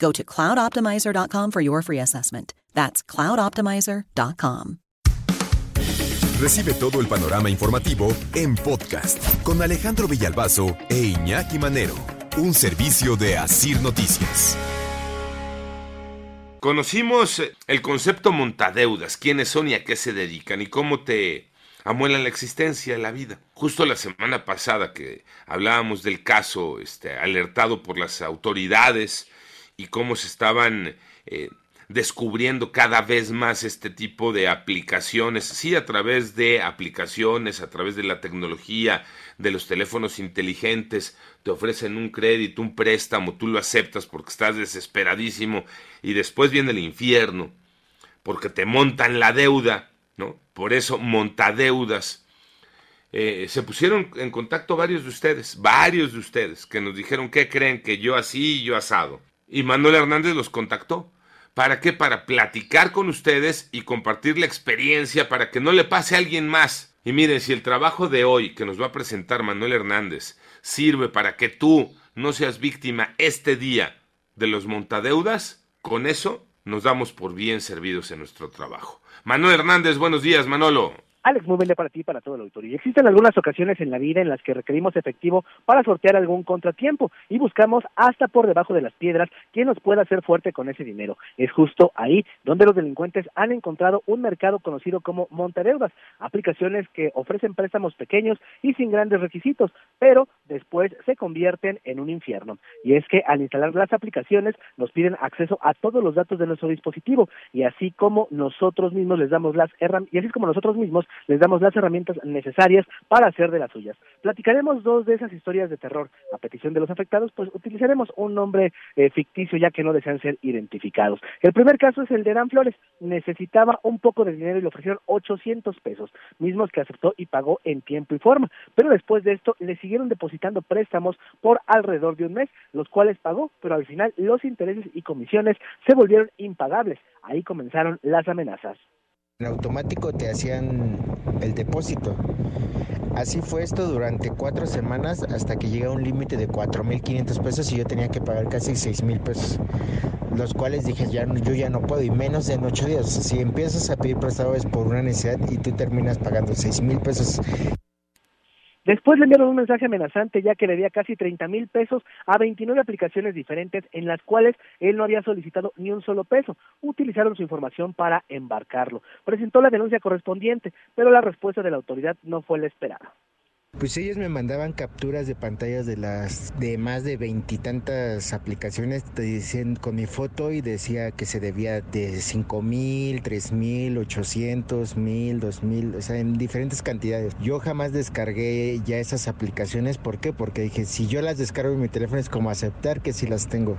Go to cloudoptimizer.com for your free assessment. That's cloudoptimizer.com. Recibe todo el panorama informativo en podcast con Alejandro Villalbazo e Iñaki Manero, un servicio de Asir Noticias. Conocimos el concepto montadeudas, quiénes son y a qué se dedican y cómo te amuelan la existencia, la vida. Justo la semana pasada que hablábamos del caso este, alertado por las autoridades y cómo se estaban eh, descubriendo cada vez más este tipo de aplicaciones, sí a través de aplicaciones, a través de la tecnología, de los teléfonos inteligentes, te ofrecen un crédito, un préstamo, tú lo aceptas porque estás desesperadísimo y después viene el infierno, porque te montan la deuda, ¿no? Por eso montadeudas. Eh, se pusieron en contacto varios de ustedes, varios de ustedes, que nos dijeron que creen que yo así y yo asado. Y Manuel Hernández los contactó. ¿Para qué? Para platicar con ustedes y compartir la experiencia para que no le pase a alguien más. Y miren, si el trabajo de hoy que nos va a presentar Manuel Hernández sirve para que tú no seas víctima este día de los montadeudas, con eso nos damos por bien servidos en nuestro trabajo. Manuel Hernández, buenos días, Manolo. Alex, muy bien para ti y para todo el auditorio. Existen algunas ocasiones en la vida en las que requerimos efectivo para sortear algún contratiempo y buscamos hasta por debajo de las piedras quién nos pueda hacer fuerte con ese dinero. Es justo ahí donde los delincuentes han encontrado un mercado conocido como montadeudas, aplicaciones que ofrecen préstamos pequeños y sin grandes requisitos, pero después se convierten en un infierno. Y es que al instalar las aplicaciones nos piden acceso a todos los datos de nuestro dispositivo y así como nosotros mismos les damos las herramientas y así como nosotros mismos les damos las herramientas necesarias para hacer de las suyas. Platicaremos dos de esas historias de terror. A petición de los afectados, pues utilizaremos un nombre eh, ficticio ya que no desean ser identificados. El primer caso es el de Dan Flores. Necesitaba un poco de dinero y le ofrecieron 800 pesos, mismos que aceptó y pagó en tiempo y forma. Pero después de esto le siguieron depositando préstamos por alrededor de un mes, los cuales pagó, pero al final los intereses y comisiones se volvieron impagables. Ahí comenzaron las amenazas. En automático te hacían el depósito. Así fue esto durante cuatro semanas hasta que llega un límite de 4.500 pesos y yo tenía que pagar casi 6.000 pesos. Los cuales dije, ya, yo ya no puedo y menos en ocho días. Si empiezas a pedir prestado es por una necesidad y tú terminas pagando 6.000 pesos. Después le enviaron un mensaje amenazante ya que le debía casi 30 mil pesos a 29 aplicaciones diferentes en las cuales él no había solicitado ni un solo peso. Utilizaron su información para embarcarlo. Presentó la denuncia correspondiente, pero la respuesta de la autoridad no fue la esperada. Pues ellos me mandaban capturas de pantallas de las de más de veintitantas aplicaciones te dicen con mi foto y decía que se debía de cinco mil, tres mil, ochocientos mil, dos mil, o sea, en diferentes cantidades. Yo jamás descargué ya esas aplicaciones, ¿por qué? Porque dije, si yo las descargo en mi teléfono es como aceptar que sí las tengo.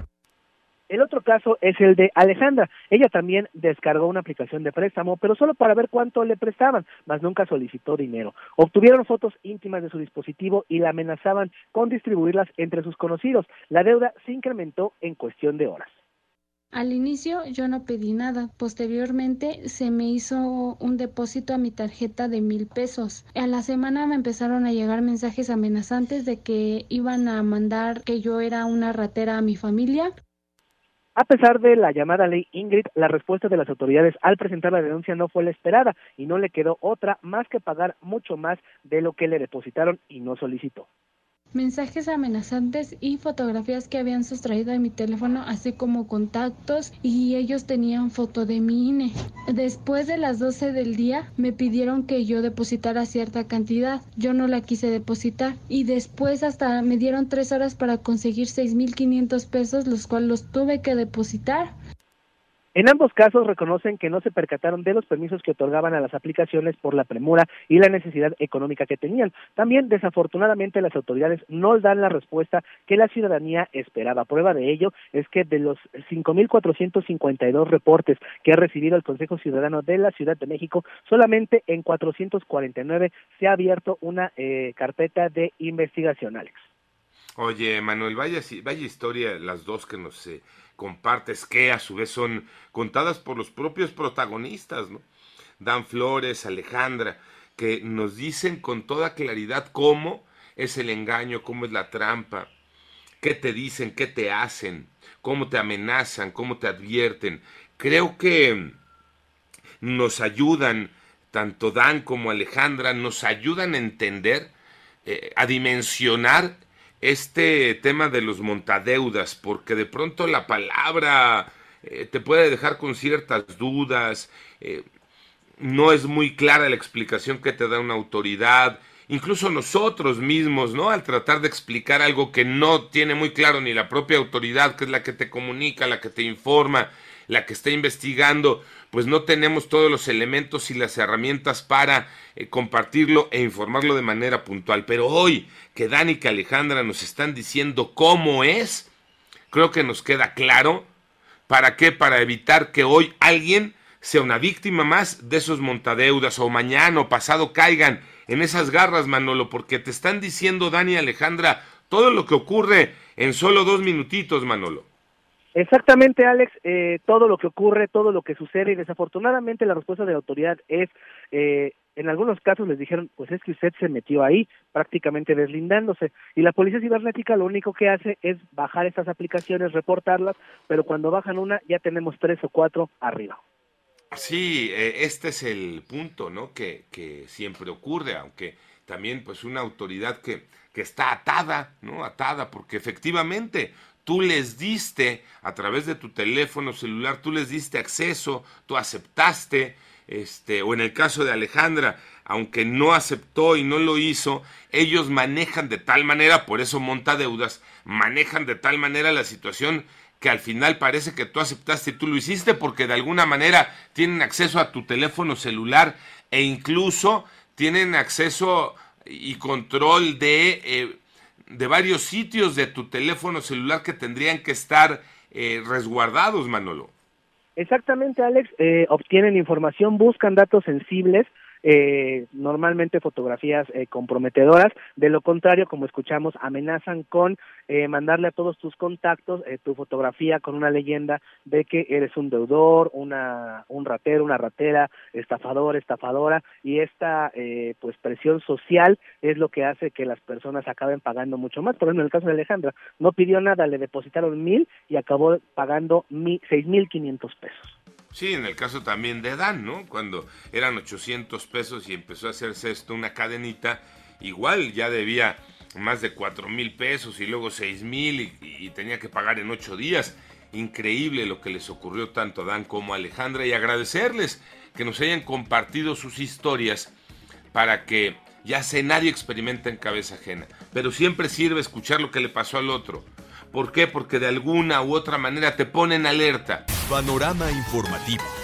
El otro caso es el de Alejandra. Ella también descargó una aplicación de préstamo, pero solo para ver cuánto le prestaban, mas nunca solicitó dinero. Obtuvieron fotos íntimas de su dispositivo y la amenazaban con distribuirlas entre sus conocidos. La deuda se incrementó en cuestión de horas. Al inicio yo no pedí nada. Posteriormente se me hizo un depósito a mi tarjeta de mil pesos. A la semana me empezaron a llegar mensajes amenazantes de que iban a mandar que yo era una ratera a mi familia. A pesar de la llamada ley Ingrid, la respuesta de las autoridades al presentar la denuncia no fue la esperada y no le quedó otra más que pagar mucho más de lo que le depositaron y no solicitó. Mensajes amenazantes y fotografías que habían sustraído de mi teléfono, así como contactos y ellos tenían foto de mi INE. Después de las 12 del día me pidieron que yo depositara cierta cantidad. Yo no la quise depositar y después hasta me dieron tres horas para conseguir 6.500 pesos, los cuales los tuve que depositar. En ambos casos reconocen que no se percataron de los permisos que otorgaban a las aplicaciones por la premura y la necesidad económica que tenían. También, desafortunadamente, las autoridades no dan la respuesta que la ciudadanía esperaba. Prueba de ello es que de los 5.452 reportes que ha recibido el Consejo Ciudadano de la Ciudad de México, solamente en 449 se ha abierto una eh, carpeta de investigación, Alex. Oye, Manuel, vaya, vaya historia las dos que nos eh, compartes, que a su vez son contadas por los propios protagonistas, ¿no? Dan Flores, Alejandra, que nos dicen con toda claridad cómo es el engaño, cómo es la trampa, qué te dicen, qué te hacen, cómo te amenazan, cómo te advierten. Creo que nos ayudan, tanto Dan como Alejandra, nos ayudan a entender, eh, a dimensionar este tema de los montadeudas, porque de pronto la palabra eh, te puede dejar con ciertas dudas, eh, no es muy clara la explicación que te da una autoridad, incluso nosotros mismos, ¿no? Al tratar de explicar algo que no tiene muy claro ni la propia autoridad, que es la que te comunica, la que te informa, la que está investigando, pues no tenemos todos los elementos y las herramientas para eh, compartirlo e informarlo de manera puntual. Pero hoy que Dani y Alejandra nos están diciendo cómo es, creo que nos queda claro. ¿Para qué? Para evitar que hoy alguien sea una víctima más de esos montadeudas o mañana o pasado caigan en esas garras, Manolo, porque te están diciendo Dani y Alejandra todo lo que ocurre en solo dos minutitos, Manolo. Exactamente, Alex, eh, todo lo que ocurre, todo lo que sucede y desafortunadamente la respuesta de la autoridad es, eh, en algunos casos les dijeron, pues es que usted se metió ahí, prácticamente deslindándose. Y la policía cibernética lo único que hace es bajar estas aplicaciones, reportarlas, pero cuando bajan una ya tenemos tres o cuatro arriba. Sí, eh, este es el punto, ¿no? Que, que siempre ocurre, aunque también pues una autoridad que, que está atada, ¿no? Atada, porque efectivamente tú les diste a través de tu teléfono celular, tú les diste acceso, tú aceptaste, este, o en el caso de Alejandra, aunque no aceptó y no lo hizo, ellos manejan de tal manera, por eso monta deudas, manejan de tal manera la situación que al final parece que tú aceptaste y tú lo hiciste porque de alguna manera tienen acceso a tu teléfono celular e incluso tienen acceso y control de eh, de varios sitios de tu teléfono celular que tendrían que estar eh, resguardados, Manolo. Exactamente, Alex. Eh, obtienen información, buscan datos sensibles eh, normalmente fotografías eh, comprometedoras. De lo contrario, como escuchamos, amenazan con eh, mandarle a todos tus contactos eh, tu fotografía con una leyenda de que eres un deudor, una, un ratero, una ratera, estafador, estafadora, y esta eh, pues presión social es lo que hace que las personas acaben pagando mucho más. Por ejemplo, en el caso de Alejandra, no pidió nada, le depositaron mil y acabó pagando seis mil quinientos pesos. Sí, en el caso también de Dan, ¿no? Cuando eran 800 pesos y empezó a hacerse esto una cadenita, igual ya debía más de 4 mil pesos y luego 6 mil y, tenía que pagar en 8 días. Increíble lo que les ocurrió tanto a Dan como a Alejandra y agradecerles que nos hayan compartido sus historias para que ya sé nadie experimenta en cabeza ajena, pero siempre sirve escuchar lo que le pasó al otro. ¿Por qué? Porque de alguna u otra manera te ponen alerta. Panorama informativo.